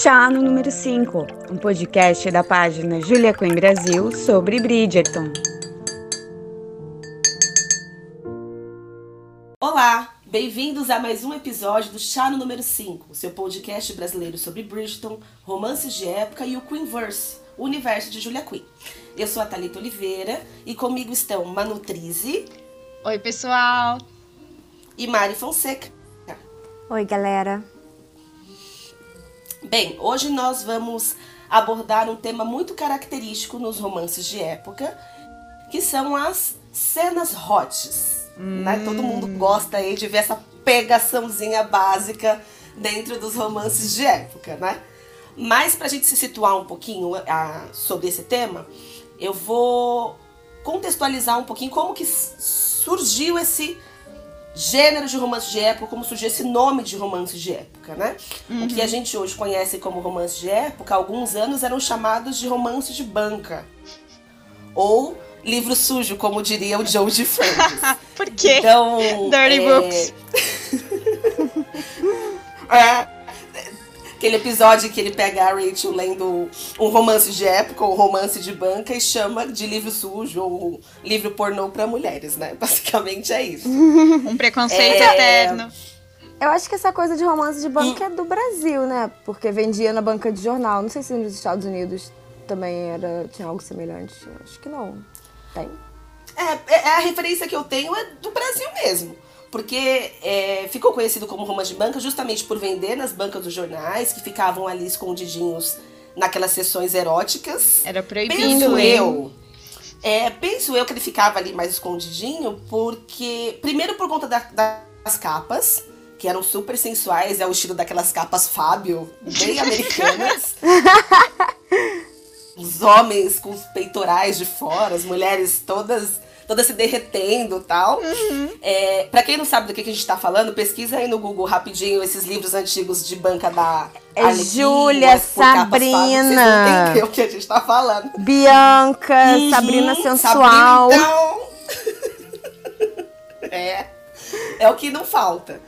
Chá no número 5, um podcast da página Julia Queen Brasil sobre Bridgerton. Olá, bem-vindos a mais um episódio do Chá no número 5, seu podcast brasileiro sobre Bridgerton, romances de época e o Queenverse, o universo de Julia Quinn. Eu sou a Thalita Oliveira e comigo estão Manu Trizi. Oi, pessoal. E Mari Fonseca. Oi, galera. Bem, hoje nós vamos abordar um tema muito característico nos romances de época, que são as cenas hots. Hum. Né? Todo mundo gosta aí de ver essa pegaçãozinha básica dentro dos romances de época, né? Mas para a gente se situar um pouquinho a, sobre esse tema, eu vou contextualizar um pouquinho como que surgiu esse gênero de romance de época, como surgiu esse nome de romance de época, né? Uhum. O que a uhum. gente hoje conhece como romance de época, há alguns anos eram chamados de romance de banca. Ou livro sujo, como diria o Joe de Friends. Por quê? Então, Dirty é... Books. é, Aquele episódio que ele pega a Rachel lendo um romance de época ou um romance de banca e chama de livro sujo ou livro pornô para mulheres, né? Basicamente é isso. um preconceito é... eterno. Eu acho que essa coisa de romance de banca hum. é do Brasil, né? Porque vendia na banca de jornal. Não sei se nos Estados Unidos também era tinha algo semelhante. Acho que não. Tem? É, é, a referência que eu tenho é do Brasil mesmo porque é, ficou conhecido como romance de banca justamente por vender nas bancas dos jornais, que ficavam ali escondidinhos naquelas sessões eróticas. Era proibido. Penso eu. É, penso eu que ele ficava ali mais escondidinho, porque. Primeiro por conta da, das capas, que eram super sensuais, é o estilo daquelas capas Fábio, bem americanas. os homens com os peitorais de fora, as mulheres todas toda se derretendo e tal. Uhum. É, pra quem não sabe do que, que a gente tá falando, pesquisa aí no Google rapidinho esses livros antigos de banca da. É Júlia, Sabrina. Vocês o que a gente tá falando. Bianca, uhum, Sabrina Sensual. Sabrina, então... é. É o que não falta.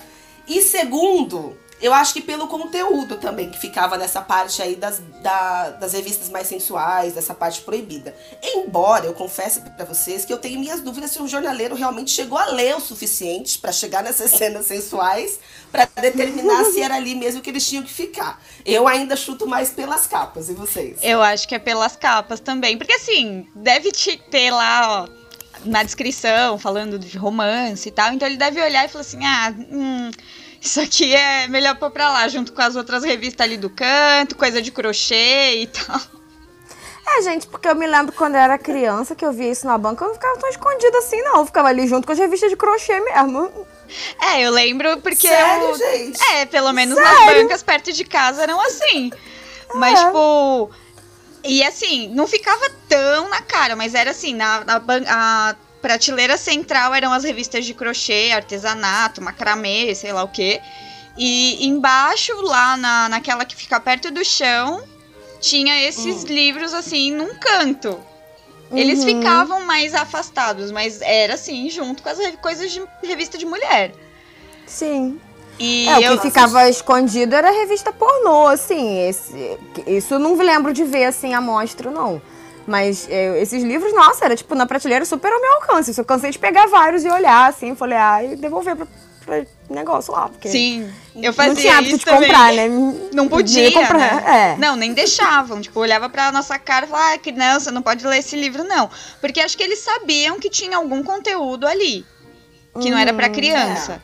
E segundo, eu acho que pelo conteúdo também, que ficava nessa parte aí das, da, das revistas mais sensuais, dessa parte proibida. Embora eu confesse para vocês que eu tenho minhas dúvidas se o jornaleiro realmente chegou a ler o suficiente para chegar nessas cenas sensuais para determinar se era ali mesmo que eles tinham que ficar. Eu ainda chuto mais pelas capas, e vocês? Eu acho que é pelas capas também. Porque assim, deve te ter lá, ó, na descrição, falando de romance e tal. Então ele deve olhar e falar assim: ah, hum isso aqui é melhor pôr pra lá, junto com as outras revistas ali do canto, coisa de crochê e tal. É, gente, porque eu me lembro quando eu era criança que eu via isso na banca, eu não ficava tão escondida assim, não. Eu ficava ali junto com as revistas de crochê mesmo. É, eu lembro porque. Sério, eu... gente? É, pelo menos Sério? nas bancas perto de casa eram assim. É. Mas, tipo. E assim, não ficava tão na cara, mas era assim, na, na a prateleira central eram as revistas de crochê, artesanato, macramê, sei lá o quê. E embaixo, lá na, naquela que fica perto do chão, tinha esses uhum. livros assim num canto. Eles uhum. ficavam mais afastados, mas era assim, junto com as coisas de revista de mulher. Sim. E é, o que ficava escondido era revista pornô, assim. Esse, isso eu não lembro de ver assim a mostra, não. Mas é, esses livros, nossa, era tipo na prateleira super ao meu alcance. Eu cansei de pegar vários e olhar assim, falei, ah, e devolver pra, pra negócio lá. Porque Sim, eu fazia Não tinha hábito de também. comprar, né? Não podia, comprar. Né? É. Não, nem deixavam. tipo, olhava pra nossa cara e falava, ah, criança, não pode ler esse livro, não. Porque acho que eles sabiam que tinha algum conteúdo ali. Que hum, não era pra hum, criança.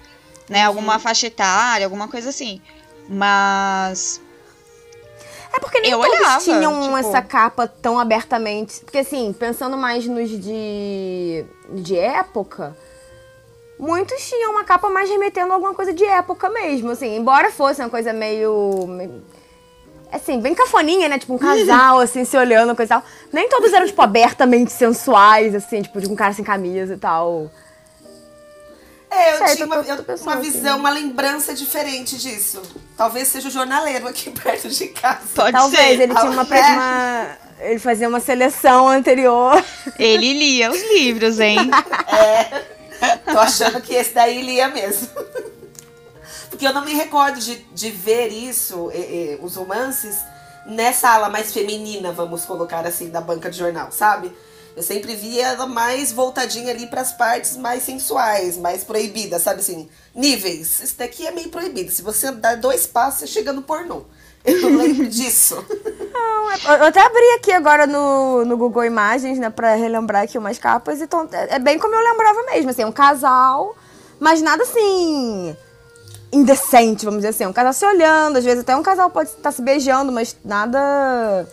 É. Né? Alguma faixa etária, alguma coisa assim. Mas é porque nem eu todos olhava, tinham tipo... essa capa tão abertamente. Porque assim, pensando mais nos de, de época, muitos tinham uma capa mais remetendo a alguma coisa de época mesmo, assim. Embora fosse uma coisa meio... Assim, bem cafoninha, né? Tipo, um casal, assim, se olhando, coisa e tal. Nem todos eram, tipo, abertamente sensuais, assim, tipo, de um cara sem camisa e tal. É, eu certo, tinha uma, eu, uma visão, assim. uma lembrança diferente disso. Talvez seja o jornaleiro aqui perto de casa. Pode Talvez, ser. ele tinha uma, é. uma, Ele fazia uma seleção anterior. Ele lia os livros, hein? É. Tô achando que esse daí lia mesmo. Porque eu não me recordo de, de ver isso, e, e, os romances, nessa ala mais feminina, vamos colocar assim, da banca de jornal, sabe? Eu sempre via ela mais voltadinha ali para as partes mais sensuais, mais proibidas, sabe assim? Níveis. Isso daqui é meio proibido. Se você dar dois passos, você chega no pornô. Eu lembro disso. Não, é, eu até abri aqui agora no, no Google Imagens, né, pra relembrar aqui umas capas. Então, é bem como eu lembrava mesmo, assim, um casal, mas nada assim indecente, vamos dizer assim. Um casal se olhando, às vezes até um casal pode estar se beijando, mas nada.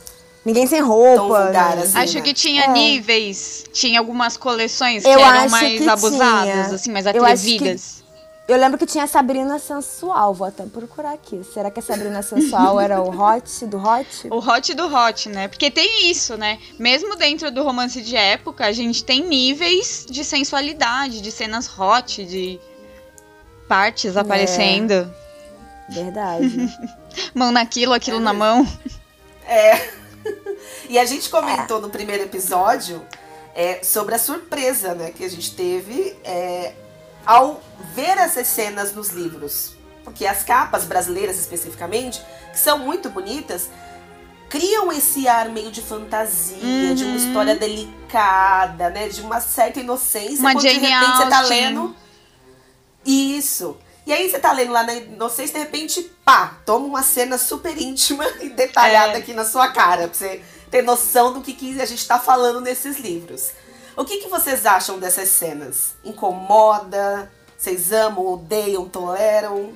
Ninguém sem roupa. Vulgar, né? assim, acho né? que tinha é. níveis, tinha algumas coleções que eu eram mais abusadas, tinha. assim, mais atrevidas. Eu lembro que tinha a Sabrina Sensual, vou até procurar aqui. Será que a Sabrina Sensual era o hot do hot? O hot do hot, né? Porque tem isso, né? Mesmo dentro do romance de época, a gente tem níveis de sensualidade, de cenas hot, de partes é. aparecendo. É. Verdade. mão naquilo, aquilo é. na mão. É. E a gente comentou é. no primeiro episódio é, sobre a surpresa né, que a gente teve é, ao ver essas cenas nos livros. Porque as capas brasileiras, especificamente, que são muito bonitas, criam esse ar meio de fantasia, uhum. de uma uhum. história delicada, né? De uma certa inocência. Uma quando Jane de repente você tá lendo. Isso. E aí você tá lendo lá na inocência, de repente, pá, toma uma cena super íntima e detalhada é. aqui na sua cara, pra você ter noção do que, que a gente tá falando nesses livros. O que, que vocês acham dessas cenas? Incomoda? Vocês amam, odeiam, toleram?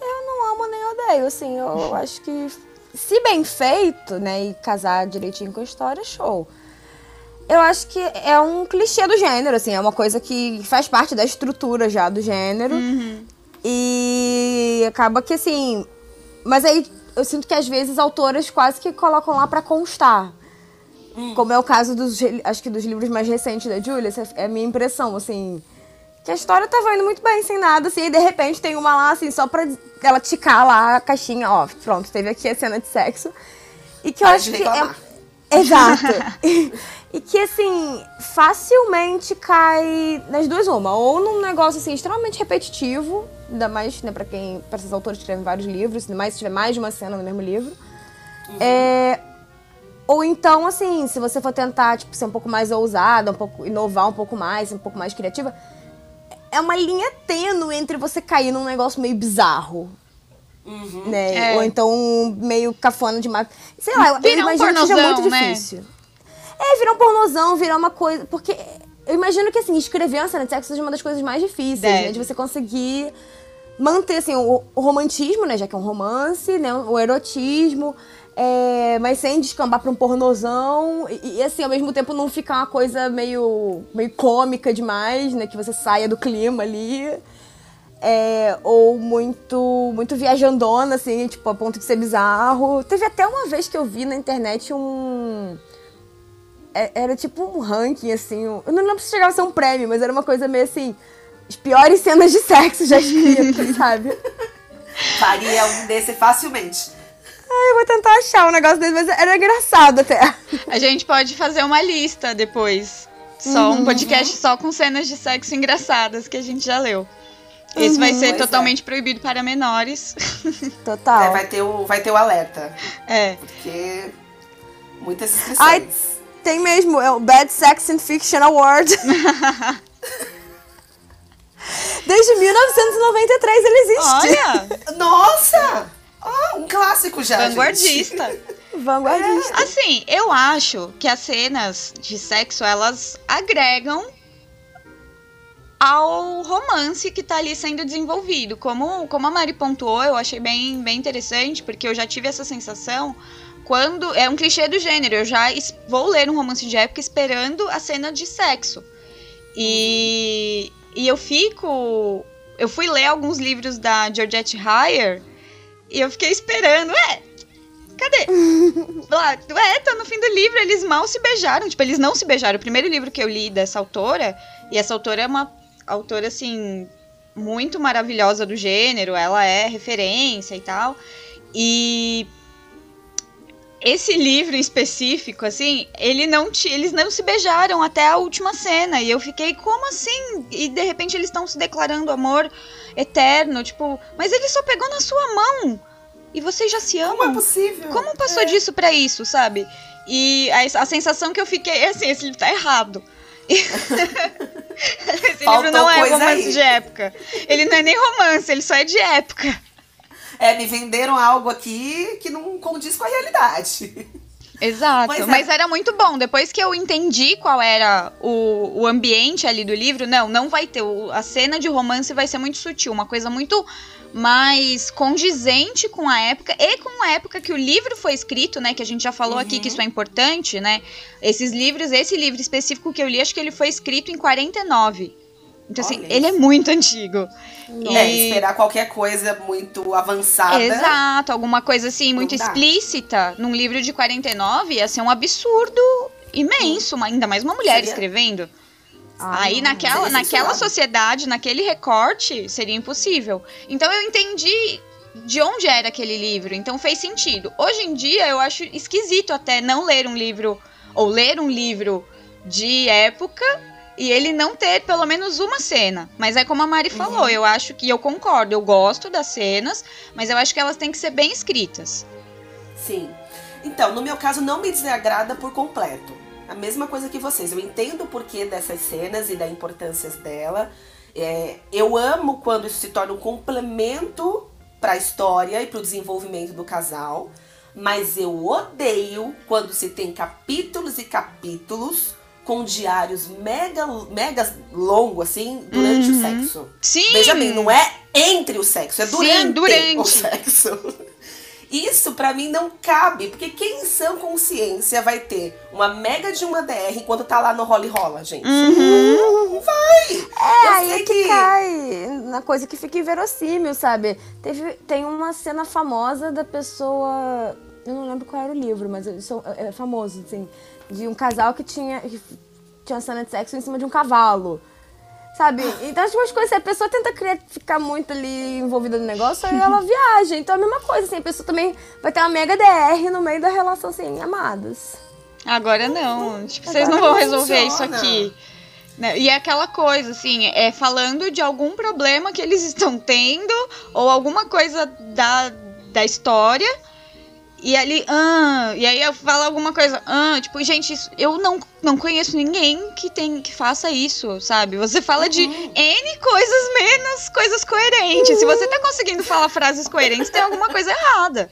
Eu não amo nem odeio, assim, eu acho que se bem feito, né, e casar direitinho com a história, show. Eu acho que é um clichê do gênero, assim, é uma coisa que faz parte da estrutura já do gênero. Uhum. E acaba que, assim. Mas aí eu sinto que às vezes autoras quase que colocam lá para constar. Hum. Como é o caso dos, acho que dos livros mais recentes da Julia, essa é a minha impressão, assim. Que a história tava indo muito bem, sem nada, assim, e de repente tem uma lá, assim, só pra ela ticar lá a caixinha, ó, pronto, teve aqui a cena de sexo. E que eu acho que é. Exato. e, e que, assim, facilmente cai nas duas uma. Ou num negócio, assim, extremamente repetitivo, ainda mais, né, pra quem, pra esses autores que escrevem vários livros, ainda mais se tiver mais de uma cena no mesmo livro. Uhum. É, ou então, assim, se você for tentar, tipo, ser um pouco mais ousada, um pouco, inovar um pouco mais, um pouco mais criativa, é uma linha tênue entre você cair num negócio meio bizarro. Uhum. Né? É. Ou então meio cafona demais. Sei lá, eu imagino um que seja muito né? difícil. É, virar um pornozão, virar uma coisa. Porque eu imagino que, assim, escrever uma cena de sexo seja uma das coisas mais difíceis, né? De você conseguir manter, assim, o, o, romantismo, né? Já que é um romance, né? O erotismo. É, mas sem descambar pra um pornozão. E, e, assim, ao mesmo tempo não ficar uma coisa meio, meio cômica demais, né? Que você saia do clima ali. É, ou muito muito viajandona, assim, tipo, a ponto de ser bizarro. Teve até uma vez que eu vi na internet um é, era tipo um ranking, assim. Eu não lembro se chegava a ser um prêmio, mas era uma coisa meio assim. As piores cenas de sexo já escritas, sabe? Faria um desse facilmente. Ai, eu vou tentar achar um negócio desse, mas era engraçado até. A gente pode fazer uma lista depois. Só uhum. um podcast só com cenas de sexo engraçadas que a gente já leu. Esse uhum, vai ser totalmente é. proibido para menores. Total. É, vai ter o, vai ter o alerta. É. Porque muitas inscrições. Ai, tem mesmo, é o Bad Sex and Fiction Award. Desde 1993 ele existe. Olha! Nossa! Oh, um clássico já. Vanguardista. Vanguardista. É, assim, eu acho que as cenas de sexo elas agregam ao romance que tá ali sendo desenvolvido. Como, como a Mari pontuou, eu achei bem, bem interessante, porque eu já tive essa sensação quando. É um clichê do gênero. Eu já vou ler um romance de época esperando a cena de sexo. E, e eu fico. Eu fui ler alguns livros da Georgette Heyer e eu fiquei esperando. Ué, cadê? Lá, ué, tá no fim do livro, eles mal se beijaram. Tipo, eles não se beijaram. O primeiro livro que eu li dessa autora, e essa autora é uma autora, assim, muito maravilhosa do gênero, ela é referência e tal. E esse livro em específico, assim, ele não te, eles não se beijaram até a última cena. E eu fiquei, como assim? E de repente eles estão se declarando amor eterno, tipo, mas ele só pegou na sua mão. E vocês já se amam? Como é possível? Como passou é. disso para isso, sabe? E a, a, sensação que eu fiquei é assim, esse livro tá errado. Esse Faltou livro não é romance aí. de época. Ele não é nem romance, ele só é de época. É, me venderam algo aqui que não condiz com a realidade. Exato, mas, é. mas, era muito bom. Depois que eu entendi qual era o, o ambiente ali do livro, não, não vai ter. O, a cena de romance vai ser muito sutil, uma coisa muito mais condizente com a época e com a época que o livro foi escrito, né? Que a gente já falou uhum. aqui que isso é importante, né? Esses livros, esse livro específico que eu li, acho que ele foi escrito em 49. Então, assim, Olha ele isso. é muito antigo. É, e... esperar qualquer coisa muito avançada. Exato, alguma coisa assim, muito explícita num livro de 49 ia ser um absurdo imenso, ainda mais uma mulher Seria? escrevendo. Ah, Aí naquela, naquela sociedade, naquele recorte, seria impossível. Então eu entendi de onde era aquele livro, então fez sentido. Hoje em dia eu acho esquisito até não ler um livro ou ler um livro de época e ele não ter pelo menos uma cena. Mas é como a Mari uhum. falou, eu acho que eu concordo, eu gosto das cenas, mas eu acho que elas têm que ser bem escritas. Sim. Então, no meu caso, não me desagrada por completo. A mesma coisa que vocês. Eu entendo o porquê dessas cenas e da importância dela. É, eu amo quando isso se torna um complemento para a história e para o desenvolvimento do casal. Mas eu odeio quando se tem capítulos e capítulos com diários mega, mega longo, assim, durante uhum. o sexo. Sim! Veja bem, não é entre o sexo, é durante, Sim, durante. o sexo. Isso para mim não cabe, porque quem são consciência vai ter uma mega de uma DR enquanto tá lá no role rola, gente? Uhum. Não vai! É, aí é que, que cai na coisa que fica inverossímil, sabe? Teve, tem uma cena famosa da pessoa. Eu não lembro qual era o livro, mas isso é famoso, assim de um casal que tinha, que tinha uma cena de sexo em cima de um cavalo. Sabe? Então, as umas coisas, se a pessoa tenta criar, ficar muito ali envolvida no negócio, aí ela viaja. Então, é a mesma coisa, assim, a pessoa também vai ter uma mega DR no meio da relação, assim, amados. Agora não. Tipo, vocês não vão resolver isso aqui. Né? E é aquela coisa, assim, é falando de algum problema que eles estão tendo, ou alguma coisa da, da história e ali, ah, e aí eu falo alguma coisa, ah, tipo, gente, isso, eu não, não conheço ninguém que tem que faça isso, sabe? Você fala uhum. de N coisas menos coisas coerentes. Uhum. Se você tá conseguindo falar frases coerentes, tem alguma coisa errada.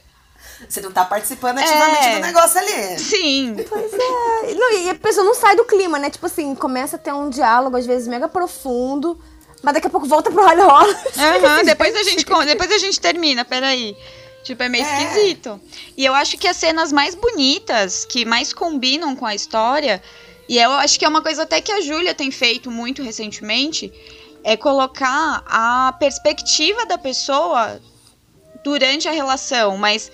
Você não tá participando ativamente é, do negócio ali. Sim. Pois é. Não, e a pessoa não sai do clima, né? Tipo assim, começa a ter um diálogo, às vezes, mega profundo. Mas daqui a pouco volta pro rally rola. Uhum, depois a gente depois a gente termina, peraí. Tipo, é meio é. esquisito. E eu acho que as cenas mais bonitas, que mais combinam com a história, e eu acho que é uma coisa até que a Júlia tem feito muito recentemente, é colocar a perspectiva da pessoa durante a relação, mas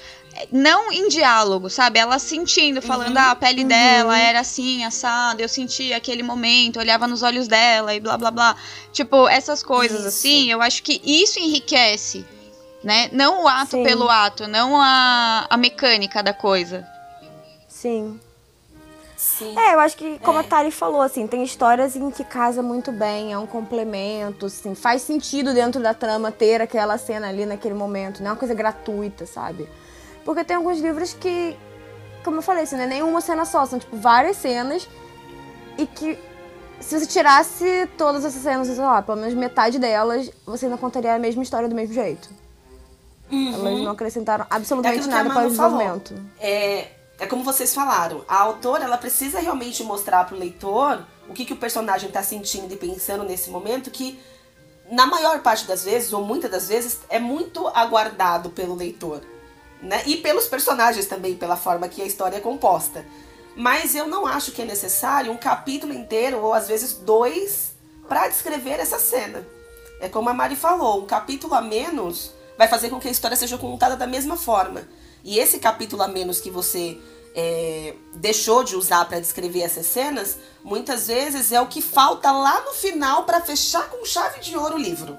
não em diálogo, sabe? Ela sentindo, falando, uhum, ah, a pele uhum. dela era assim, assada, eu sentia aquele momento, olhava nos olhos dela e blá blá blá. Tipo, essas coisas isso. assim, eu acho que isso enriquece né? Não o ato Sim. pelo ato, não a, a mecânica da coisa. Sim. Sim. É, eu acho que, como é. a Tari falou, assim, tem histórias em que casa muito bem, é um complemento, assim, faz sentido dentro da trama ter aquela cena ali naquele momento, não é uma coisa gratuita, sabe? Porque tem alguns livros que, como eu falei, assim, não é nenhuma cena só, são, tipo, várias cenas e que se você tirasse todas essas cenas, sei lá, pelo menos metade delas, você ainda contaria a mesma história do mesmo jeito. Uhum. Elas não acrescentaram absolutamente é nada para o desenvolvimento. É, é como vocês falaram, a autora ela precisa realmente mostrar para o leitor o que, que o personagem está sentindo e pensando nesse momento que na maior parte das vezes, ou muitas das vezes, é muito aguardado pelo leitor. Né? E pelos personagens também, pela forma que a história é composta. Mas eu não acho que é necessário um capítulo inteiro, ou às vezes dois, para descrever essa cena. É como a Mari falou, um capítulo a menos vai fazer com que a história seja contada da mesma forma. E esse capítulo a menos que você é, deixou de usar para descrever essas cenas, muitas vezes é o que falta lá no final para fechar com chave de ouro o livro.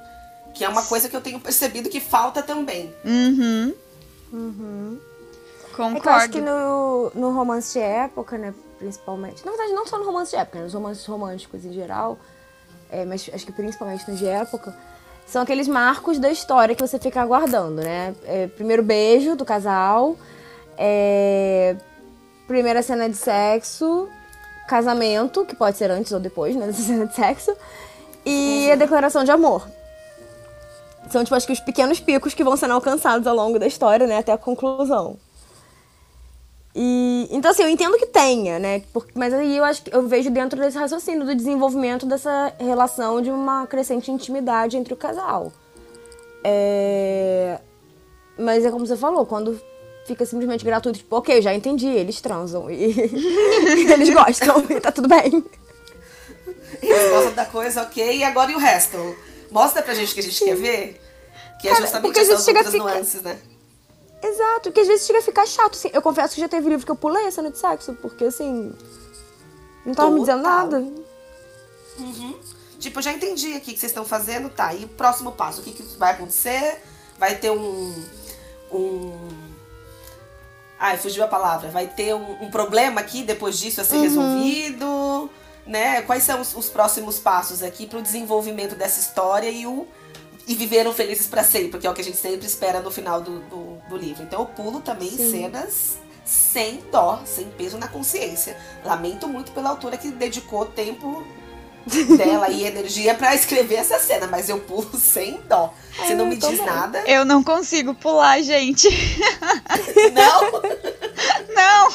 Que é uma coisa que eu tenho percebido que falta também. Uhum. Uhum. Concordo. É que eu acho que no, no romance de época, né, principalmente. Na verdade, não só no romance de época, né, nos romances românticos em geral, é, mas acho que principalmente nos de época, são aqueles marcos da história que você fica aguardando, né? É, primeiro beijo do casal, é, primeira cena de sexo, casamento, que pode ser antes ou depois, né, dessa cena de sexo, e a declaração de amor. São, tipo, acho que os pequenos picos que vão sendo alcançados ao longo da história, né, até a conclusão. E, então, assim, eu entendo que tenha, né? Porque, mas aí eu acho que eu vejo dentro desse raciocínio do desenvolvimento dessa relação de uma crescente intimidade entre o casal. É... Mas é como você falou, quando fica simplesmente gratuito, tipo, ok, já entendi, eles transam e eles gostam e tá tudo bem. Eles gostam da coisa, ok, e agora e o resto? Mostra pra gente o que a gente quer ver. Que é justamente essas outras fica... nuances, né? Exato, que às vezes chega a ficar chato. Assim. Eu confesso que já teve livro que eu pulei a cena de sexo, porque assim. Não tava Total. me dizendo nada. Uhum. Tipo, eu já entendi aqui o que vocês estão fazendo, tá. E o próximo passo, o que, que vai acontecer? Vai ter um. Um. Ai, fugiu a palavra. Vai ter um, um problema aqui depois disso a ser uhum. resolvido, né? Quais são os, os próximos passos aqui para o desenvolvimento dessa história e o e viveram felizes para sempre, que é o que a gente sempre espera no final do, do, do livro. Então eu pulo também Sim. cenas sem dó, sem peso na consciência. Lamento muito pela autora que dedicou tempo dela e energia para escrever essa cena, mas eu pulo sem dó. Você não me diz bem. nada. Eu não consigo pular, gente. Não? não.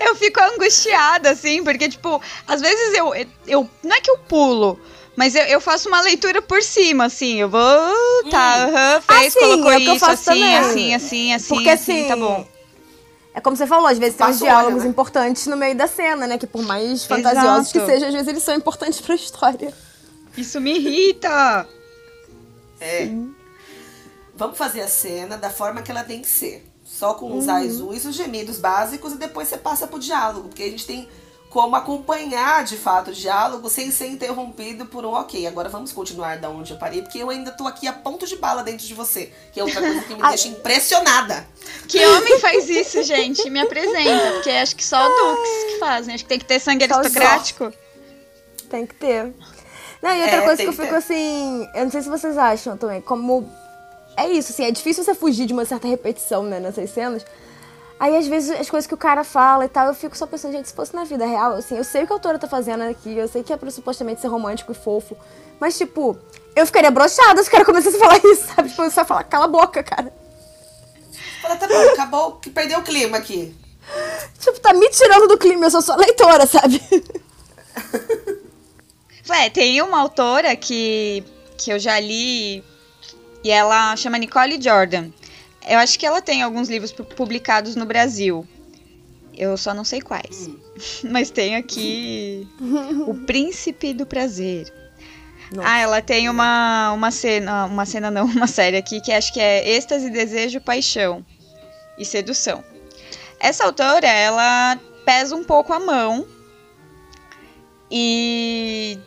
Eu fico angustiada, assim, porque, tipo, às vezes eu, eu. Não é que eu pulo, mas eu, eu faço uma leitura por cima, assim. Eu vou. Tá, hum. uh -huh, fez, assim, colocou é isso, assim, também. assim, assim, assim. Porque assim, tá bom. É como você falou, às vezes tem uns diálogos olho, né? importantes no meio da cena, né? Que por mais fantasiosos Exato. que sejam, às vezes eles são importantes pra história. Isso me irrita! É. Sim. Vamos fazer a cena da forma que ela tem que ser. Só com os uhum. azuis, os gemidos básicos e depois você passa pro diálogo. Porque a gente tem como acompanhar de fato o diálogo sem ser interrompido por um ok, agora vamos continuar da onde eu parei, porque eu ainda tô aqui a ponto de bala dentro de você, que é outra coisa que me deixa impressionada. Que homem faz isso, gente? Me apresenta, porque acho que só Dux que fazem, acho que tem que ter sangue aristocrático. Tem que ter. Não, e outra é, coisa que eu fico assim, eu não sei se vocês acham também, como é isso, assim, é difícil você fugir de uma certa repetição, né, nessas cenas. Aí, às vezes, as coisas que o cara fala e tal, eu fico só pensando, gente, se fosse na vida real, assim, eu sei o que a autora tá fazendo aqui, eu sei que é pra supostamente ser romântico e fofo, mas, tipo, eu ficaria broxada se o cara começasse a falar isso, sabe? Tipo, só falar, cala a boca, cara. Fala, tá bom, acabou, que perdeu o clima aqui. Tipo, tá me tirando do clima, eu sou só leitora, sabe? Ué, tem uma autora que, que eu já li e ela chama Nicole Jordan. Eu acho que ela tem alguns livros publicados no Brasil. Eu só não sei quais. Hum. Mas tem aqui O Príncipe do Prazer. Nossa. Ah, ela tem uma, uma cena, uma cena não, uma série aqui que acho que é Êxtase, Desejo, Paixão e Sedução. Essa autora, ela pesa um pouco a mão e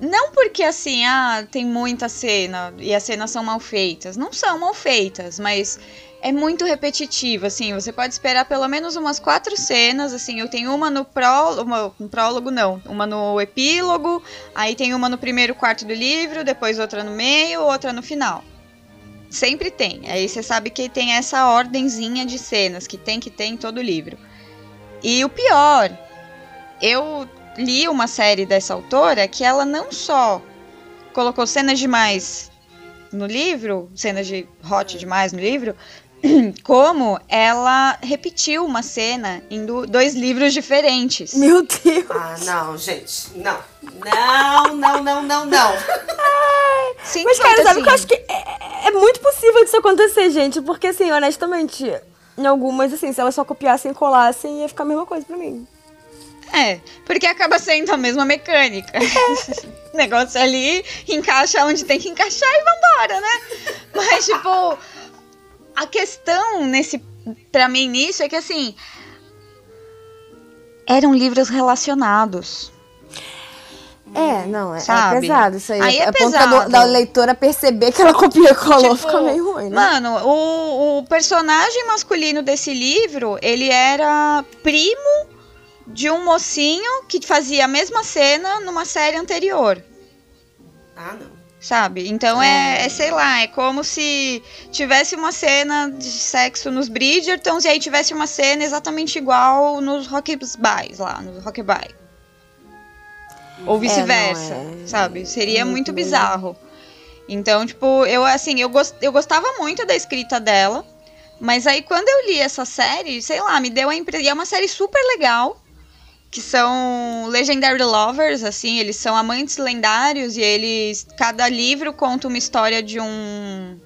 não porque assim, ah, tem muita cena e as cenas são mal feitas. Não são mal feitas, mas é muito repetitivo, assim. Você pode esperar pelo menos umas quatro cenas, assim. Eu tenho uma no prólogo, uma, no prólogo não, uma no epílogo, aí tem uma no primeiro quarto do livro, depois outra no meio, outra no final. Sempre tem. Aí você sabe que tem essa ordenzinha de cenas que tem que ter em todo livro. E o pior, eu li uma série dessa autora que ela não só colocou cenas demais no livro, cenas de hot demais no livro, como ela repetiu uma cena em dois livros diferentes. Meu Deus! Ah, não, gente. Não. Não, não, não, não, não. Sim, Mas, cara, sabe assim. que eu acho que é, é, muito possível disso acontecer, gente. Porque, assim, honestamente, em algumas, assim, se elas só copiassem e colassem, ia ficar a mesma coisa pra mim. É, porque acaba sendo a mesma mecânica. o negócio ali encaixa onde tem que encaixar e vambora, né? Mas, tipo, a questão nesse. Pra mim, nisso é que assim. Eram livros relacionados. É, não, é, é pesado isso aí. aí é, é pesado. da leitora perceber que ela copiou e colou, tipo, fica meio ruim, né? Mano, o, o personagem masculino desse livro, ele era primo de um mocinho que fazia a mesma cena numa série anterior. Ah, não. Sabe? Então é, é, sei lá, é como se tivesse uma cena de sexo nos Bridgertons e aí tivesse uma cena exatamente igual nos Rockabys lá, nos Rockabye. Ou é, vice-versa, é, é, sabe? Seria muito, muito bizarro. Então, tipo, eu assim, eu, gost, eu gostava muito da escrita dela, mas aí quando eu li essa série, sei lá, me deu a impressão. E é uma série super legal que são Legendary Lovers, assim, eles são amantes lendários e eles cada livro conta uma história de um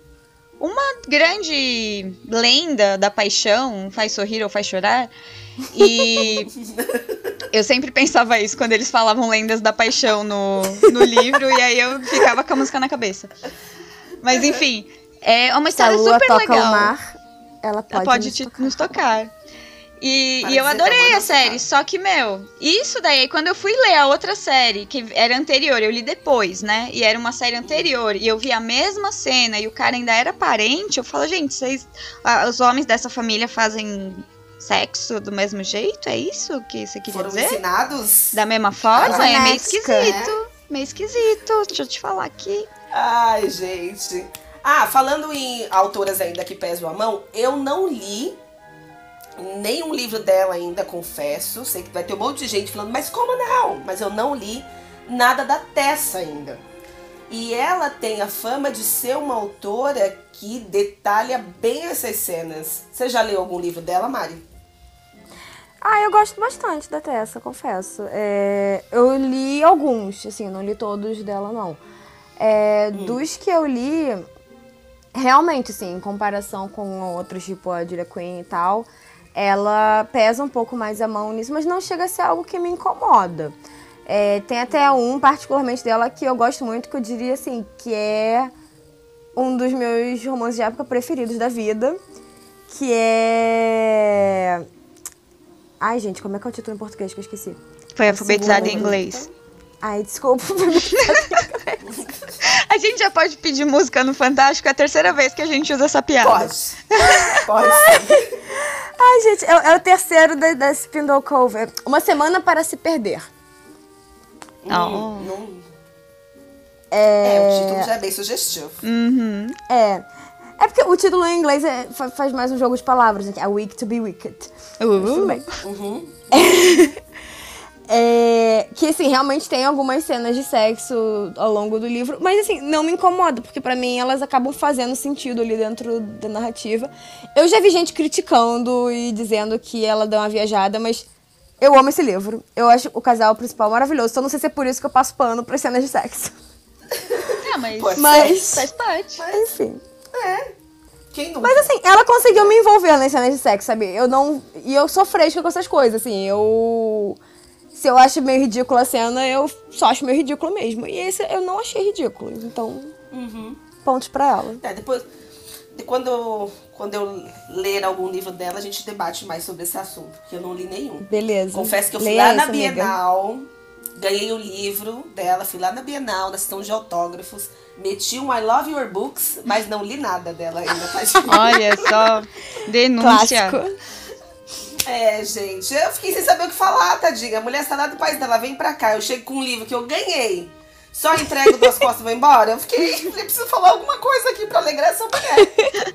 uma grande lenda da paixão, faz sorrir ou faz chorar. E eu sempre pensava isso quando eles falavam lendas da paixão no, no livro, e aí eu ficava com a música na cabeça. Mas enfim, é uma história super legal. Mar, ela pode, ela pode nos, tocar. nos tocar. E, e eu adorei a série, só que, meu, isso daí, quando eu fui ler a outra série, que era anterior, eu li depois, né? E era uma série anterior, e eu vi a mesma cena, e o cara ainda era parente, eu falo, gente, vocês, os homens dessa família fazem sexo do mesmo jeito? É isso que você queria Foram dizer? ensinados? Da mesma forma? É meio esquisito. É? Meio esquisito. Deixa eu te falar aqui. Ai, gente. Ah, falando em autoras ainda que pesam a mão, eu não li nenhum livro dela ainda, confesso. Sei que vai ter um monte de gente falando, mas como não? Mas eu não li nada da Tessa ainda. E ela tem a fama de ser uma autora que detalha bem essas cenas. Você já leu algum livro dela, Mari? Ah, eu gosto bastante da Tessa, confesso. É, eu li alguns, assim, não li todos dela, não. É, hum. Dos que eu li, realmente, assim, em comparação com outros, tipo a Julia Quinn e tal, ela pesa um pouco mais a mão nisso, mas não chega a ser algo que me incomoda. É, tem até um, particularmente dela, que eu gosto muito, que eu diria assim, que é um dos meus romances de época preferidos da vida, que é. Ai, gente, como é que é o título em português que eu esqueci? Foi alfabetizado em inglês. Ai, desculpa. a gente já pode pedir música no Fantástico, é a terceira vez que a gente usa essa piada. Pode. Pode sim. Ai, gente, é, é, o terceiro da, da Spindle Cove. Uma Semana para se Perder. Não. não... É... é... o título já é bem sugestivo. Uhum. É. É porque o título em inglês é, faz mais um jogo de palavras, né? A Week to be Wicked. Uh. bem. Uhum. É, que assim, realmente tem algumas cenas de sexo ao longo do livro, mas assim, não me incomoda, porque para mim elas acabam fazendo sentido ali dentro da narrativa. Eu já vi gente criticando e dizendo que ela dá uma viajada, mas eu amo esse livro. Eu acho o casal principal maravilhoso, só não sei se é por isso que eu passo pano pra cenas de sexo. É, mas, mas faz parte. Mas, enfim. É. Quem Mas assim, ela conseguiu me envolver nas cenas de sexo, sabe? Eu não. E eu sou fresca com essas coisas, assim. Eu se eu acho meio ridícula a cena, eu só acho meio ridículo mesmo. E esse eu não achei ridículo. Então, uhum. pontos pra ela. É, depois, de quando, quando eu ler algum livro dela, a gente debate mais sobre esse assunto, porque eu não li nenhum. Beleza. Confesso que eu fui Leia lá na Bienal, amiga. ganhei o livro dela, fui lá na Bienal, na sessão de autógrafos, meti um I Love Your Books, mas não li nada dela ainda. Tá Olha só, denúncia. Clássico. É, gente, eu fiquei sem saber o que falar, tadinha. A mulher está lá do país dela, vem pra cá. Eu chego com um livro que eu ganhei. Só entrego duas costas e vou embora. Eu fiquei, eu preciso falar alguma coisa aqui pra alegrar essa mulher.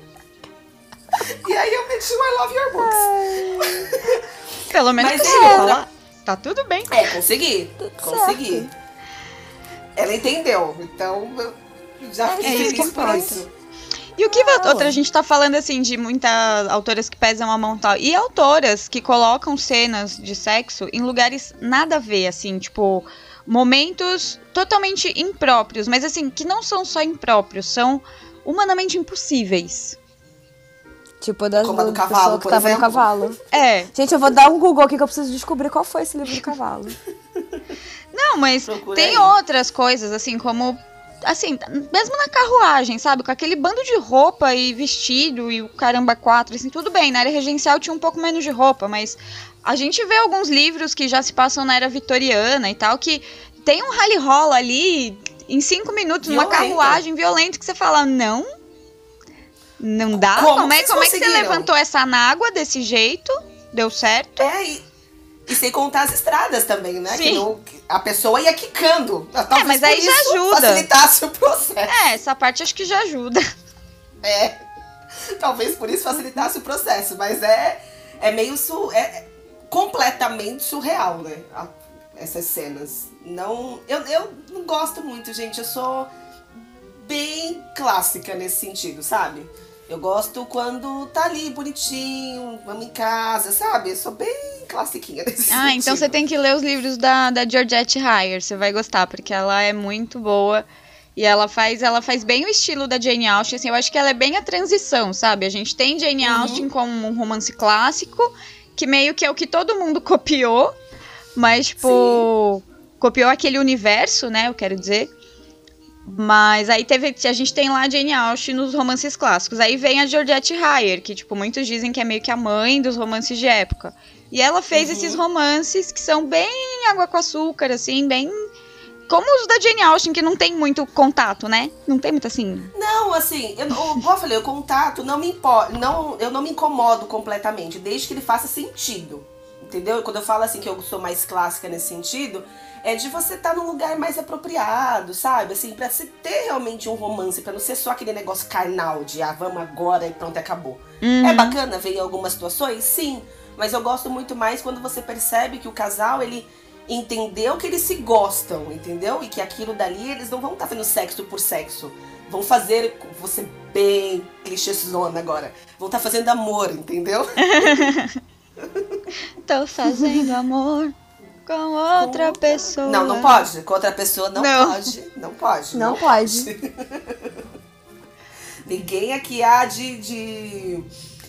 e aí eu meti o I Love Your Books. Pelo menos Mas é, falar. Tá tudo bem. É, consegui. Tudo consegui. Certo. Ela entendeu. Então, eu já fiquei é feliz por isso. E o que outra a gente tá falando assim de muitas autoras que pesam a mão tal e autoras que colocam cenas de sexo em lugares nada a ver, assim, tipo momentos totalmente impróprios, mas assim que não são só impróprios, são humanamente impossíveis. Tipo, da, Como do, do cavalo, que tava exemplo. no cavalo. É. Gente, eu vou dar um Google aqui que eu preciso descobrir qual foi esse livro do cavalo. Não, mas Procura tem outras coisas, assim, como assim, mesmo na carruagem, sabe? Com aquele bando de roupa e vestido e o caramba quatro, assim, tudo bem. Na área regencial tinha um pouco menos de roupa, mas a gente vê alguns livros que já se passam na era vitoriana e tal, que tem um rally rola ali em cinco minutos, uma carruagem violenta que você fala, não. Não dá? Como, como é, como é que você levantou essa água desse jeito? Deu certo? É, e, e sem contar as estradas também, né? Sim. Que não, a pessoa ia quicando. Talvez é, mas aí já ajuda. Facilitasse o processo. É, essa parte acho que já ajuda. É. Talvez por isso facilitasse o processo, mas é, é meio su, é completamente surreal, né? A, essas cenas. Não, eu, eu não gosto muito, gente. Eu sou bem clássica nesse sentido, sabe? Eu gosto quando tá ali bonitinho, vamos em casa, sabe? Eu sou bem classiquinha nesse Ah, sentido. então você tem que ler os livros da, da Georgette Heyer, você vai gostar, porque ela é muito boa. E ela faz, ela faz bem o estilo da Jane Austen, assim, eu acho que ela é bem a transição, sabe? A gente tem Jane uhum. Austen como um romance clássico, que meio que é o que todo mundo copiou, mas, tipo, Sim. copiou aquele universo, né? Eu quero dizer. Mas aí teve. A gente tem lá a Jane Austen nos romances clássicos. Aí vem a Georgette Heyer, que, tipo, muitos dizem que é meio que a mãe dos romances de época. E ela fez uhum. esses romances que são bem água com açúcar, assim, bem. Como os da Jane Austen, que não tem muito contato, né? Não tem muito assim. Não, assim, eu, como eu falei, o contato não me importa. Não, eu não me incomodo completamente, desde que ele faça sentido. Entendeu? Quando eu falo assim que eu sou mais clássica nesse sentido, é de você estar tá num lugar mais apropriado, sabe? Assim, pra você ter realmente um romance, para não ser só aquele negócio carnal de ah, vamos agora e pronto, acabou. Uhum. É bacana ver em algumas situações? Sim. Mas eu gosto muito mais quando você percebe que o casal, ele entendeu que eles se gostam, entendeu? E que aquilo dali, eles não vão estar tá fazendo sexo por sexo. Vão fazer, você bem clichêzona agora, vão estar tá fazendo amor, entendeu? Tô fazendo amor com outra com... pessoa. Não, não pode. Com outra pessoa não, não. pode. Não pode. Não, não pode. pode. Ninguém aqui há de, de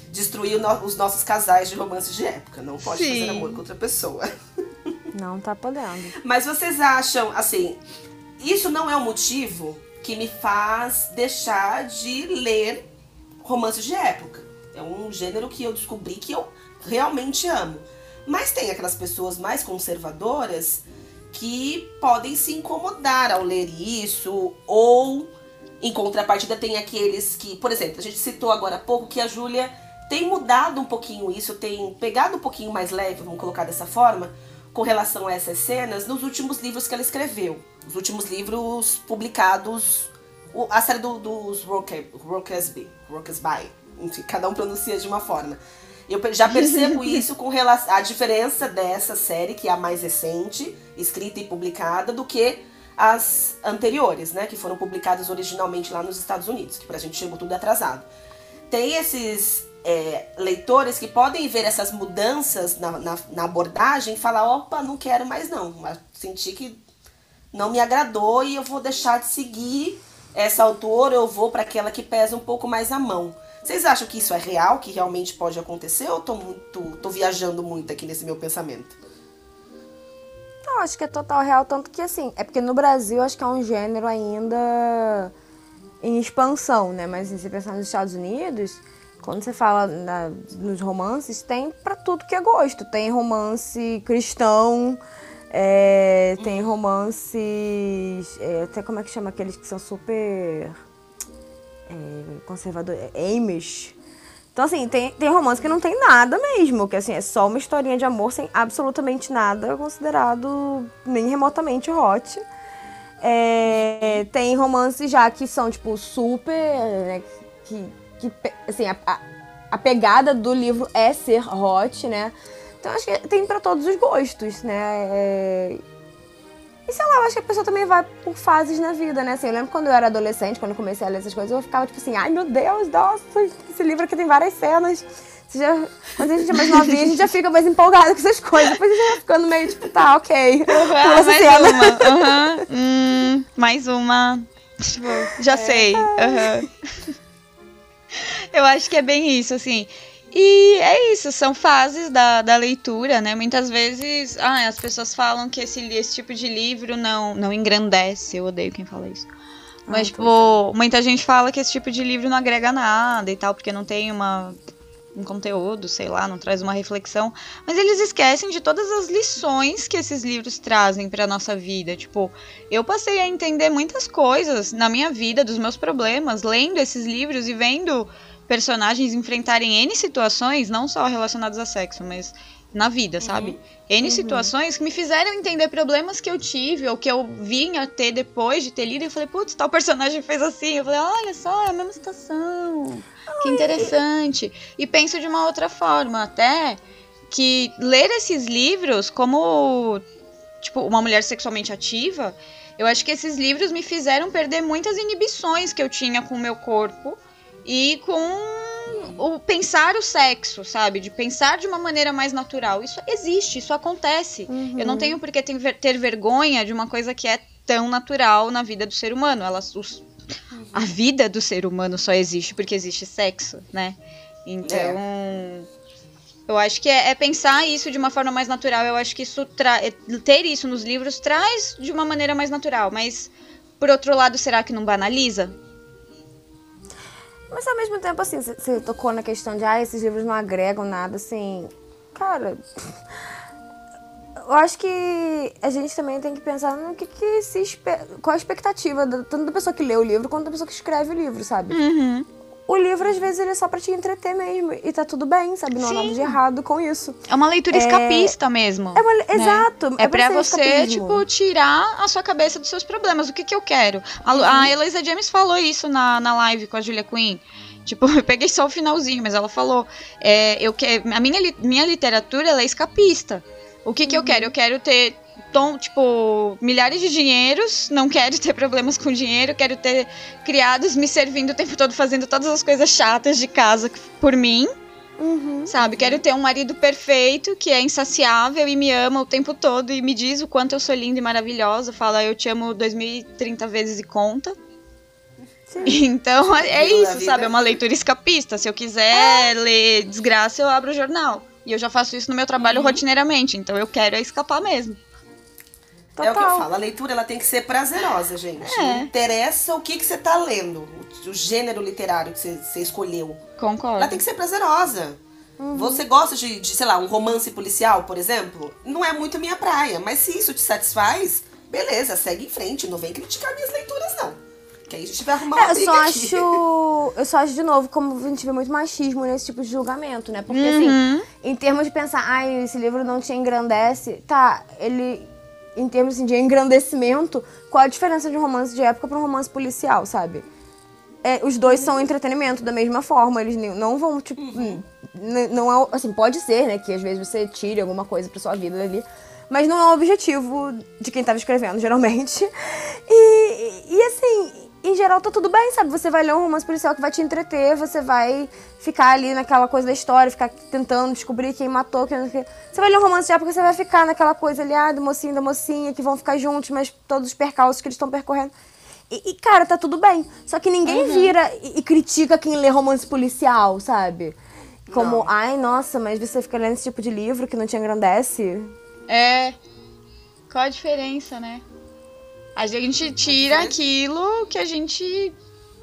destruir no, os nossos casais de romances de época. Não pode Sim. fazer amor com outra pessoa. Não tá podendo. Mas vocês acham, assim, isso não é um motivo que me faz deixar de ler romances de época. É um gênero que eu descobri que eu realmente amo. Mas tem aquelas pessoas mais conservadoras que podem se incomodar ao ler isso, ou em contrapartida tem aqueles que, por exemplo, a gente citou agora há pouco que a Júlia tem mudado um pouquinho isso, tem pegado um pouquinho mais leve, vamos colocar dessa forma, com relação a essas cenas nos últimos livros que ela escreveu. Os últimos livros publicados, a série do, dos Rockersby, Rockersby, enfim, cada um pronuncia de uma forma. Eu já percebo isso com relação à diferença dessa série, que é a mais recente, escrita e publicada, do que as anteriores, né? Que foram publicadas originalmente lá nos Estados Unidos, que pra gente chegou tudo atrasado. Tem esses é, leitores que podem ver essas mudanças na, na, na, abordagem e falar, opa, não quero mais não. Mas senti que não me agradou e eu vou deixar de seguir essa autora, eu vou para aquela que pesa um pouco mais a mão. Vocês acham que isso é real, que realmente pode acontecer, ou tô muito. tô viajando muito aqui nesse meu pensamento? Não, acho que é total real, tanto que assim, é porque no Brasil acho que é um gênero ainda em expansão, né? Mas se você pensar nos Estados Unidos, quando você fala na, nos romances, tem para tudo que é gosto. Tem romance cristão, é, tem romances. É, até como é que chama aqueles que são super é, conservador, é Amish. Então, assim, tem, tem romance que não tem nada mesmo, que assim, é só uma historinha de amor sem absolutamente nada considerado nem remotamente hot. É, tem romances já que são, tipo, super. Né, que, que, assim, a, a, a, pegada do livro é ser hot, né? Então acho que tem para todos os gostos, né? É, e sei lá, eu acho que a pessoa também vai por fases na vida, né? Assim, eu lembro quando eu era adolescente, quando eu comecei a ler essas coisas, eu ficava tipo assim, ai meu Deus, nossa, esse livro aqui tem várias cenas. Você já, quando a gente é mais novinha, a gente já fica mais empolgada com essas coisas. Depois a gente vai ficando meio tipo, tá, ok. Uhum, mais cena. uma. Uhum. Hum, mais uma. Tipo, já é. sei. Uhum. Eu acho que é bem isso, assim. E é isso, são fases da, da leitura, né? Muitas vezes ah, as pessoas falam que esse, esse tipo de livro não, não engrandece. Eu odeio quem fala isso. Mas, ah, tipo, muita gente fala que esse tipo de livro não agrega nada e tal, porque não tem uma. um conteúdo, sei lá, não traz uma reflexão, mas eles esquecem de todas as lições que esses livros trazem para nossa vida. Tipo, eu passei a entender muitas coisas na minha vida, dos meus problemas, lendo esses livros e vendo personagens enfrentarem N situações, não só relacionadas a sexo, mas na vida, sabe? Uhum. N uhum. situações que me fizeram entender problemas que eu tive ou que eu vinha ter depois de ter lido. E eu falei, putz, tal personagem fez assim. Eu falei, olha só, é a mesma situação. Que interessante. E penso de uma outra forma, até que ler esses livros como tipo uma mulher sexualmente ativa, eu acho que esses livros me fizeram perder muitas inibições que eu tinha com o meu corpo e com o pensar o sexo, sabe? De pensar de uma maneira mais natural. Isso existe, isso acontece. Uhum. Eu não tenho por que ter vergonha de uma coisa que é tão natural na vida do ser humano. Ela, os, a vida do ser humano só existe porque existe sexo, né? Então. É. Eu acho que é, é, pensar isso de uma forma mais natural. Eu acho que isso é, ter isso nos livros traz de uma maneira mais natural. Mas, por outro lado, será que não banaliza? Mas ao mesmo tempo, assim, você tocou na questão de, ah, esses livros não agregam nada, assim. Cara. Eu acho que a gente também tem que pensar no que, que se. Qual a expectativa, tanto da pessoa que lê o livro quanto da pessoa que escreve o livro, sabe? Uhum o livro, às vezes, ele é só pra te entreter mesmo. E tá tudo bem, sabe? Não há nada de errado com isso. É uma leitura é... escapista mesmo. É uma... né? Exato. É, é pra, pra você, escapismo. tipo, tirar a sua cabeça dos seus problemas. O que que eu quero? A, a Elisa James falou isso na, na live com a Julia Quinn. Tipo, eu peguei só o finalzinho, mas ela falou. É, eu que, a minha, minha literatura ela é escapista. O que, que uhum. eu quero? Eu quero ter tom, tipo, milhares de dinheiros, não quero ter problemas com dinheiro, quero ter criados me servindo o tempo todo, fazendo todas as coisas chatas de casa por mim. Uhum. Sabe? Quero ter um marido perfeito, que é insaciável e me ama o tempo todo e me diz o quanto eu sou linda e maravilhosa. Fala, eu te amo 2030 vezes e conta. Sim. Então é isso, sabe? É uma leitura escapista. Se eu quiser é. ler desgraça, eu abro o jornal. E eu já faço isso no meu trabalho uhum. rotineiramente. Então eu quero é escapar mesmo. Total. É o que eu falo, a leitura ela tem que ser prazerosa, gente. É. Não interessa o que, que você está lendo, o, gênero literário que você, você, escolheu. Concordo. Ela tem que ser prazerosa. Uhum. Você gosta de, de, sei lá, um romance policial, por exemplo? Não é muito minha praia, mas se isso te satisfaz, beleza, segue em frente. Não vem criticar minhas leituras, não. Que aí a gente vai arrumar uma é, eu só aqui. acho Eu só acho, de novo, como a gente vê muito machismo nesse tipo de julgamento, né? Porque, assim, uhum. assim, em termos de pensar, ai, esse livro não te engrandece, tá, ele em termos assim, de engrandecimento, qual a diferença de um romance de época para um romance policial, sabe? É, os dois são entretenimento da mesma forma, eles não vão, tipo. Uhum. Não é. Assim, pode ser, né? Que às vezes você tire alguma coisa pra sua vida dali. Mas não é o objetivo de quem tava escrevendo, geralmente. E, e assim, em geral tá tudo bem, sabe? Você vai ler um romance policial que vai te entreter, você vai ficar ali naquela coisa da história, ficar tentando descobrir quem matou, quem... Você vai ler um romance de época, você vai ficar naquela coisa ali, ah, do mocinho da mocinha, que vão ficar juntos, mas todos os percalços que eles estão percorrendo. E, e, cara, tá tudo bem. Só que ninguém uhum. vira e, e, critica quem lê romance policial, sabe? Como, não. ai, nossa, mas você fica lendo esse tipo de livro que não te engrandece. É. Qual a diferença, né? A gente tira aquilo que a gente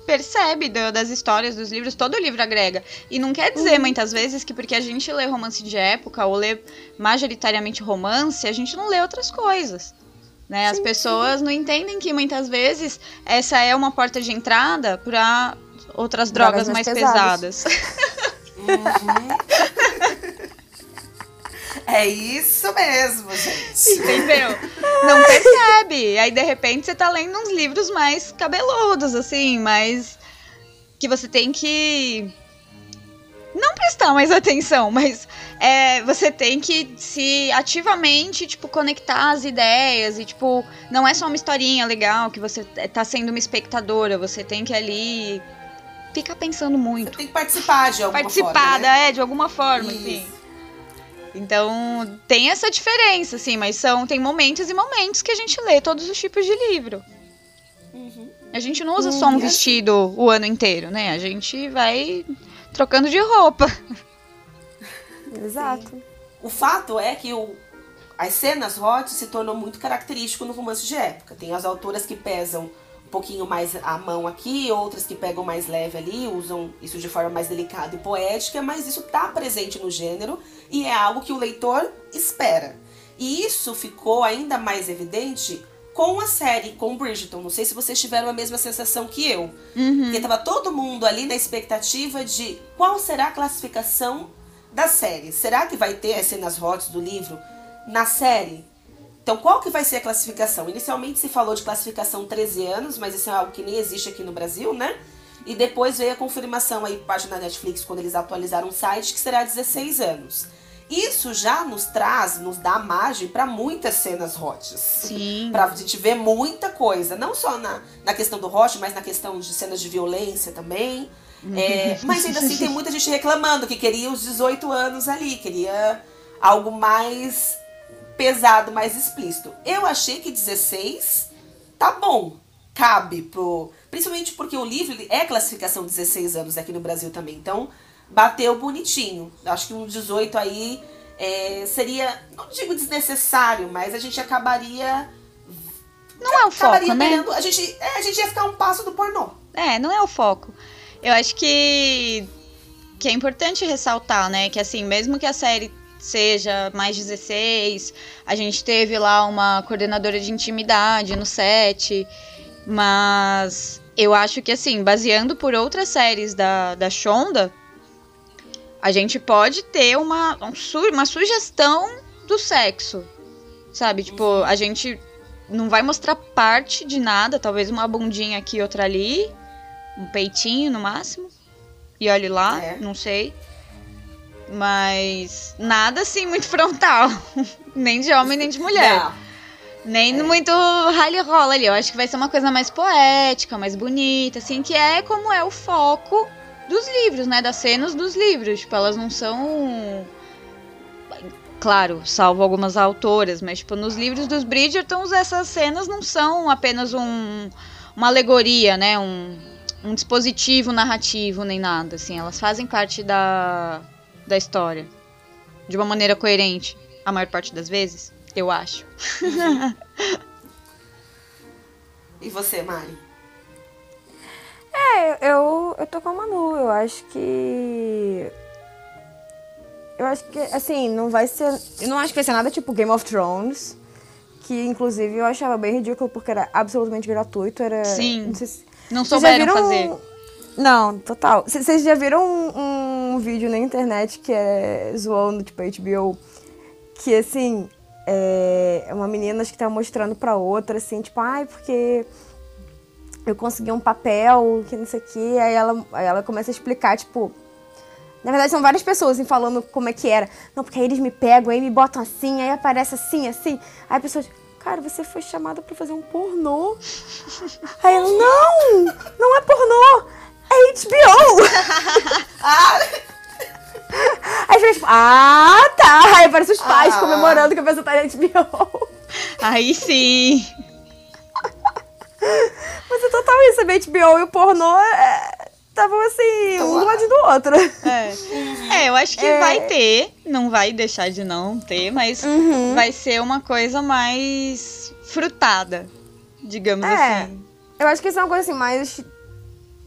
percebe do, das histórias dos livros, todo livro agrega. E não quer dizer uhum. muitas vezes que porque a gente lê romance de época ou lê majoritariamente romance, a gente não lê outras coisas. Né? Sim, As pessoas sim. não entendem que muitas vezes essa é uma porta de entrada para outras drogas, drogas mais, mais pesadas. pesadas. Uhum. É isso mesmo, gente. Entendeu? Não percebe. Aí, de repente, você tá lendo uns livros mais cabeludos, assim, mais. que você tem que. Não prestar mais atenção, mas é, você tem que se ativamente, tipo, conectar as ideias e, tipo, não é só uma historinha legal que você tá sendo uma espectadora, você tem que ali ficar pensando muito. Você tem que participar de alguma Participar, forma. Participar, né? é, de alguma forma, Isso. assim. Então, tem essa diferença, assim, mas são tem momentos e momentos que a gente lê todos os tipos de livro. Uhum. A gente não usa uhum. só um vestido o ano inteiro, né? A gente vai trocando de roupa. Exato. Sim. O fato é que o, as cenas hot se tornou muito característico no romance de época. Tem as autoras que pesam pouquinho mais a mão aqui, outras que pegam mais leve ali, usam isso de forma mais delicada e poética, mas isso tá presente no gênero e é algo que o leitor espera. E isso ficou ainda mais evidente com a série, com Bridgerton. Não sei se vocês tiveram a mesma sensação que eu. Uhum. Porque tava todo mundo ali na expectativa de qual será a classificação da série. Será que vai ter as cenas hot do livro na série? Então, qual que vai ser a classificação? Inicialmente se falou de classificação 13 anos, mas isso é algo que nem existe aqui no Brasil, né? E depois veio a confirmação aí, página da Netflix, quando eles atualizaram o site, que será 16 anos. Isso já nos traz, nos dá margem para muitas cenas hotes. Sim. Pra gente ver muita coisa. Não só na, na questão do hot, mas na questão de cenas de violência também. É, mas ainda assim tem muita gente reclamando que queria os 18 anos ali, queria algo mais pesado, mais explícito. Eu achei que 16 tá bom, cabe pro. Principalmente porque o livro é classificação 16 anos aqui no Brasil também. Então, bateu bonitinho. Acho que um 18 aí é, seria, não digo desnecessário, mas a gente acabaria. Não é o foco, né? a, gente, é, a gente ia ficar um passo do pornô. É, não é o foco. Eu acho que, que é importante ressaltar, né? Que assim, mesmo que a série seja mais 16, a gente teve lá uma coordenadora de intimidade no set, mas eu acho que assim, baseando por outras séries da, da Shonda, a gente pode ter uma, uma sugestão do sexo. Sabe? Tipo, a gente não vai mostrar parte de nada, talvez uma bundinha aqui, outra ali, um peitinho no máximo. E olhe lá, é. não sei. Mas nada assim muito frontal. nem de homem, nem de mulher. Não. Nem é. muito rally rola ali. Eu acho que vai ser uma coisa mais poética, mais bonita, assim, que é como é o foco dos livros, né? Das cenas dos livros. Tipo, elas não são. Claro, salvo algumas autoras, mas tipo, nos livros dos Bridgertons essas cenas não são apenas um, uma alegoria, né? Um, um dispositivo narrativo nem nada, assim, elas fazem parte da, da história de uma maneira coerente, a maior parte das vezes, eu acho. e você, Mari? É, eu, eu tô com a Manu. Eu acho que. Eu acho que, assim, não vai ser. Eu não acho que vai ser nada tipo Game of Thrones. Que, inclusive, eu achava bem ridículo porque era absolutamente gratuito. Era. Sim. Não, sei se, não souberam fazer. Não, total. Vocês já viram um, um, vídeo na internet que é zoando, tipo, HBO? Que, assim, é uma menina acho que tá mostrando pra outra, assim, tipo, ai, porque eu consegui um papel, que não sei o quê. Aí ela, aí ela começa a explicar, tipo. Na verdade, são várias pessoas assim, falando como é que era. Não, porque aí eles me pegam, aí me botam assim, aí aparece assim, assim. Aí a pessoa cara, você foi chamada pra fazer um pornô. Aí ela, não! Não é pornô! É HBO! ah! Aí gente, ah, tá! Aí aparece os pais ah. comemorando que a pessoa tá em HBO. Aí sim! Mas é total isso, a HBO e o pornô estavam é, assim, um do lado do outro. É. é, eu acho que é. vai ter, não vai deixar de não ter, mas uhum. vai ser uma coisa mais frutada, digamos é. assim. Eu acho que isso é uma coisa assim, mais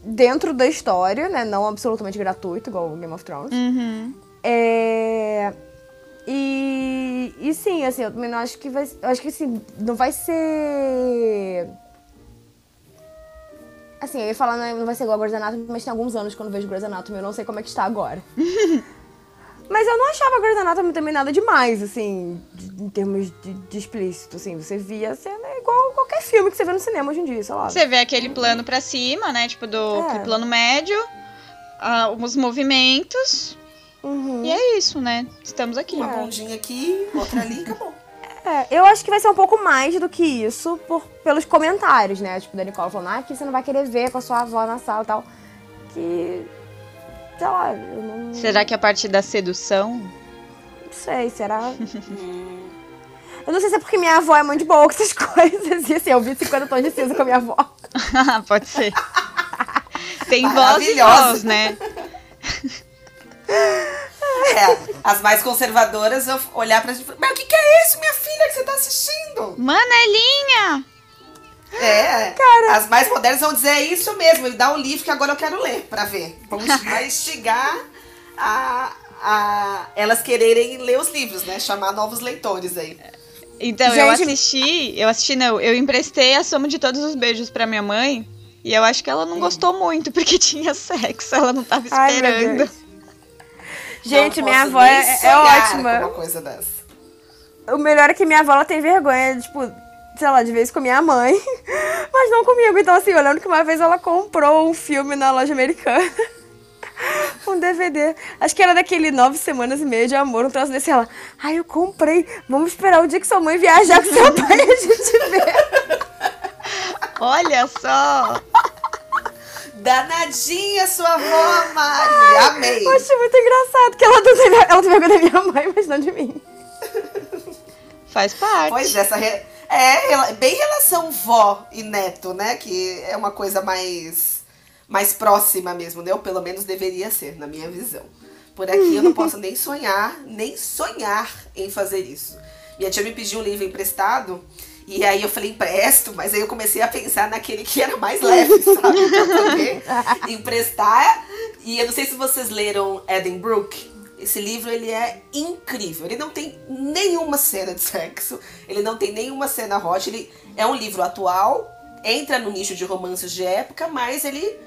dentro da história, né? Não absolutamente gratuito, igual o Game of Thrones. Uhum. É. E, e sim, assim, eu também não acho que vai. Eu acho que assim, não vai ser Assim, eu ia falar, não vai ser igual a Grey's Anatomy, mas tem alguns anos quando eu vejo Grey's Anatomy, eu não sei como é que está agora. mas eu não achava Grey's Anatomy também nada demais, assim, de, em termos de, de, explícito, assim. Você via a cena igual qualquer filme que você vê no cinema hoje em dia, sei lá. Você vê aquele plano pra cima, né, tipo do é. plano médio, uh, os movimentos, uhum. e é isso, né? Estamos aqui. Uma bundinha aqui, outra ali, acabou. É, eu acho que vai ser um pouco mais do que isso por, pelos comentários, né? Tipo, da Nicole falando, ah, que você não vai querer ver com a sua avó na sala e tal. Que. Sei lá, eu não. Será que é a parte da sedução? Não sei, será? eu não sei se é porque minha avó é muito boa com essas coisas. E assim, eu vi 50 tons de cinza com a minha avó. Pode ser. Tem voz e voz, né? É, as mais conservadoras vão olhar pra gente e falar, mas o que, que é isso, minha filha, que você tá assistindo? Manelinha! É, Cara. as mais modernas vão dizer é isso mesmo, me dá um livro que agora eu quero ler pra ver. Vamos instigar a, a elas quererem ler os livros, né? Chamar novos leitores aí. Então, Gente... eu assisti, eu assisti não, eu emprestei a soma de todos os beijos pra minha mãe. E eu acho que ela não gostou muito, porque tinha sexo, ela não tava esperando. Ai, Gente, minha avó é, é ótima. Uma coisa dessa. O melhor é que minha avó ela tem vergonha, tipo, sei lá, de vez com minha mãe, mas não comigo. Então, assim, eu lembro que uma vez ela comprou um filme na loja americana. um DVD. Acho que era daquele nove semanas e meia de amor, um troço desse. Ela, ai, eu comprei. Vamos esperar o dia que sua mãe viajar com seu pai e a gente vê. Olha só! Danadinha sua avó, Mari. Amei. Eu achei muito engraçado que ela, tem, ela tem vergonha da minha mãe, mas não de mim. Faz parte. Pois essa re... é bem relação vó e neto, né? Que é uma coisa mais mais próxima mesmo, né? Ou pelo menos deveria ser, na minha visão. Por aqui eu não posso nem sonhar, nem sonhar em fazer isso. Minha tia me pediu um livro emprestado e aí eu falei, empresto, mas aí eu comecei a pensar naquele que era mais leve, sabe? Pra poder emprestar. E eu não sei se vocês leram Eden Brook. Esse livro ele é incrível. Ele não tem nenhuma cena de sexo, ele não tem nenhuma cena hot. Ele é um livro atual, entra no nicho de romances de época, mas ele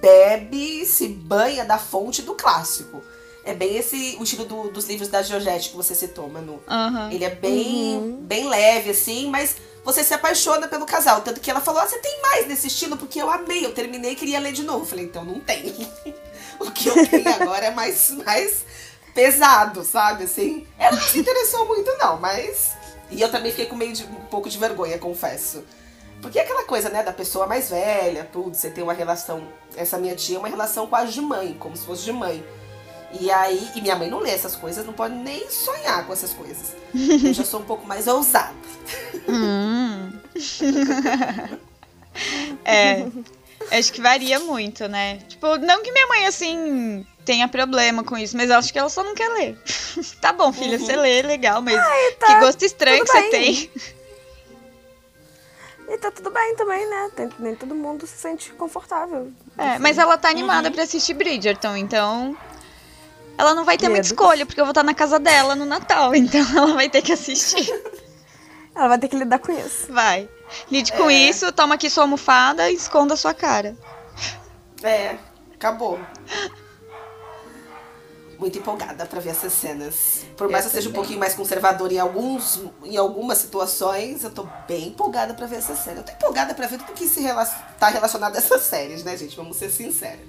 bebe, se banha da fonte do clássico. É bem esse o estilo do, dos livros da Georgette que você citou, Manu. Uhum. Ele é bem, uhum. bem leve, assim, mas você se apaixona pelo casal. Tanto que ela falou: ah, você tem mais nesse estilo? Porque eu amei, eu terminei e queria ler de novo. Eu falei, então não tem. o que eu tenho agora é mais, mais pesado, sabe? Assim. Ela não se interessou muito, não, mas. E eu também fiquei com meio de um pouco de vergonha, confesso. Porque é aquela coisa, né, da pessoa mais velha, tudo, você tem uma relação. Essa minha tia é uma relação quase de mãe, como se fosse de mãe. E aí, e minha mãe não lê essas coisas, não pode nem sonhar com essas coisas. Eu já sou um pouco mais ousada. Hum. é. Acho que varia muito, né? Tipo, não que minha mãe, assim, tenha problema com isso, mas eu acho que ela só não quer ler. tá bom, filha, uhum. você lê, legal, mas Ai, tá, que gosto estranho que bem. você tem. E tá tudo bem também, né? Nem todo mundo se sente confortável. É, mas ela tá animada uhum. pra assistir Bridgerton, então ela não vai ter Medo. muita escolha, porque eu vou estar na casa dela no Natal, então ela vai ter que assistir. ela vai ter que lidar com isso. Vai. Lide é. com isso, toma aqui sua almofada e esconda sua cara. É, acabou. Muito empolgada para ver essas cenas. Por mais eu que eu seja um pouquinho mais conservadora em, alguns, em algumas situações, eu tô bem empolgada para ver essa cena. Eu tô empolgada para ver tudo que se rela tá relacionado a essas séries, né, gente? Vamos ser sinceros.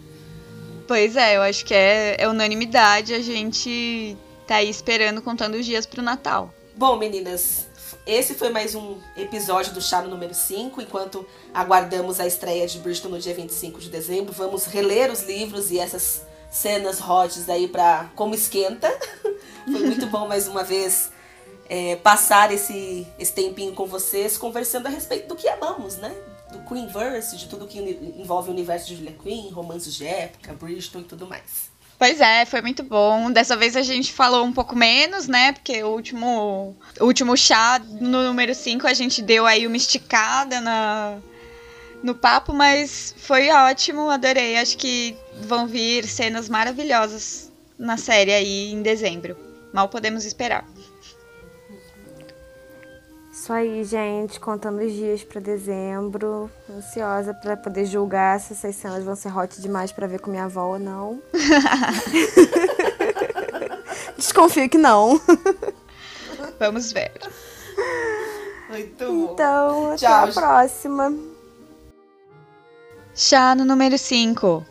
Pois é, eu acho que é, é unanimidade a gente tá aí esperando, contando os dias pro Natal. Bom, meninas, esse foi mais um episódio do Chá no número 5. Enquanto aguardamos a estreia de Bridgerton no dia 25 de dezembro, vamos reler os livros e essas cenas hots aí pra como esquenta. foi muito bom mais uma vez é, passar esse, esse tempinho com vocês, conversando a respeito do que amamos, né? do Queenverse, de tudo que envolve o universo de Julia Queen, romances de época, Bristol e tudo mais. Pois é, foi muito bom. Dessa vez a gente falou um pouco menos, né? Porque o último, o último chá, no número 5, a gente deu aí uma esticada na, no papo, mas foi ótimo, adorei. Acho que vão vir cenas maravilhosas na série aí em dezembro. Mal podemos esperar. Isso aí, gente, contando os dias para dezembro, ansiosa para poder julgar se essas cenas vão ser hot demais para ver com minha avó ou não. Desconfio que não. Vamos ver. Muito bom. Então, Tchau. até a próxima. Chá no número 5.